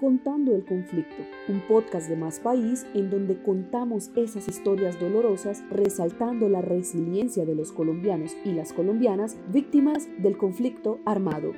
Contando el Conflicto, un podcast de Más País en donde contamos esas historias dolorosas resaltando la resiliencia de los colombianos y las colombianas víctimas del conflicto armado.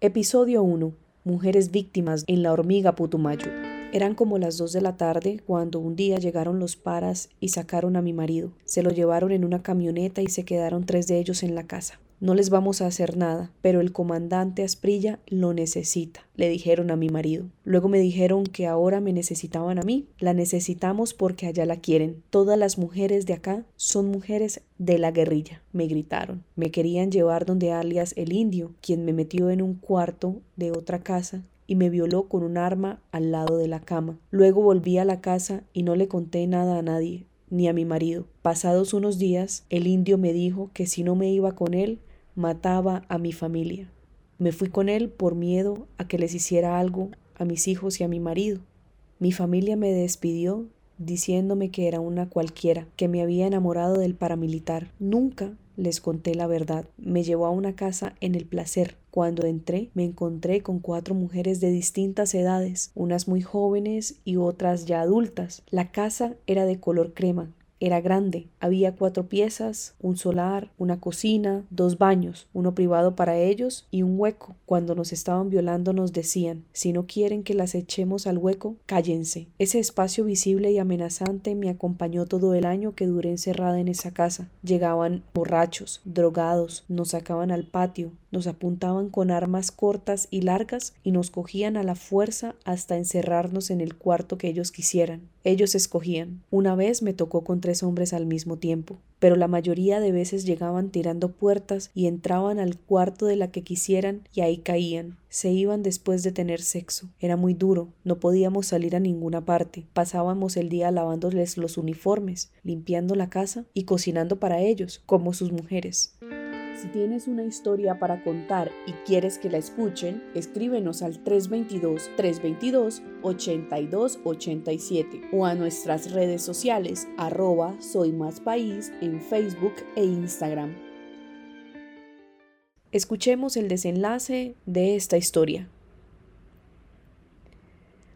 Episodio 1. Mujeres víctimas en la hormiga Putumayo. Eran como las dos de la tarde cuando un día llegaron los paras y sacaron a mi marido. Se lo llevaron en una camioneta y se quedaron tres de ellos en la casa. No les vamos a hacer nada, pero el comandante Asprilla lo necesita, le dijeron a mi marido. Luego me dijeron que ahora me necesitaban a mí. La necesitamos porque allá la quieren. Todas las mujeres de acá son mujeres de la guerrilla, me gritaron. Me querían llevar donde alias el indio, quien me metió en un cuarto de otra casa y me violó con un arma al lado de la cama. Luego volví a la casa y no le conté nada a nadie, ni a mi marido. Pasados unos días, el indio me dijo que si no me iba con él, mataba a mi familia. Me fui con él por miedo a que les hiciera algo a mis hijos y a mi marido. Mi familia me despidió diciéndome que era una cualquiera, que me había enamorado del paramilitar. Nunca les conté la verdad. Me llevó a una casa en el placer. Cuando entré me encontré con cuatro mujeres de distintas edades, unas muy jóvenes y otras ya adultas. La casa era de color crema, era grande, había cuatro piezas, un solar, una cocina, dos baños, uno privado para ellos y un hueco. Cuando nos estaban violando nos decían, si no quieren que las echemos al hueco, cállense. Ese espacio visible y amenazante me acompañó todo el año que duré encerrada en esa casa. Llegaban borrachos, drogados, nos sacaban al patio, nos apuntaban con armas cortas y largas y nos cogían a la fuerza hasta encerrarnos en el cuarto que ellos quisieran. Ellos escogían. Una vez me tocó con tres hombres al mismo tiempo, pero la mayoría de veces llegaban tirando puertas y entraban al cuarto de la que quisieran y ahí caían. Se iban después de tener sexo. Era muy duro, no podíamos salir a ninguna parte. Pasábamos el día lavándoles los uniformes, limpiando la casa y cocinando para ellos, como sus mujeres. Si tienes una historia para contar y quieres que la escuchen, escríbenos al 322-322-8287 o a nuestras redes sociales arroba soy más país en Facebook e Instagram. Escuchemos el desenlace de esta historia.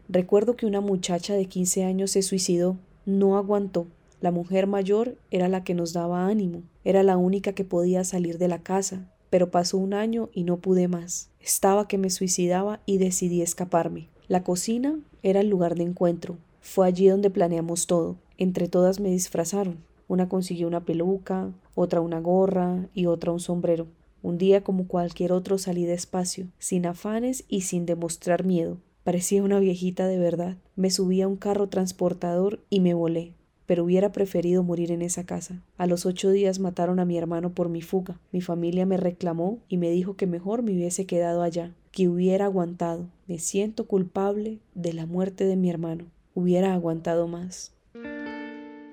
Recuerdo que una muchacha de 15 años se suicidó, no aguantó la mujer mayor era la que nos daba ánimo, era la única que podía salir de la casa, pero pasó un año y no pude más. Estaba que me suicidaba y decidí escaparme. La cocina era el lugar de encuentro. Fue allí donde planeamos todo. Entre todas me disfrazaron. Una consiguió una peluca, otra una gorra y otra un sombrero. Un día como cualquier otro salí despacio, sin afanes y sin demostrar miedo. Parecía una viejita de verdad. Me subí a un carro transportador y me volé pero hubiera preferido morir en esa casa. A los ocho días mataron a mi hermano por mi fuga. Mi familia me reclamó y me dijo que mejor me hubiese quedado allá, que hubiera aguantado. Me siento culpable de la muerte de mi hermano. Hubiera aguantado más.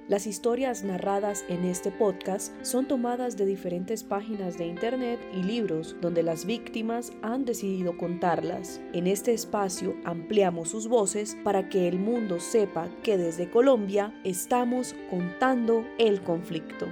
Las historias narradas en este podcast son tomadas de diferentes páginas de internet y libros donde las víctimas han decidido contarlas. En este espacio ampliamos sus voces para que el mundo sepa que desde Colombia estamos contando el conflicto.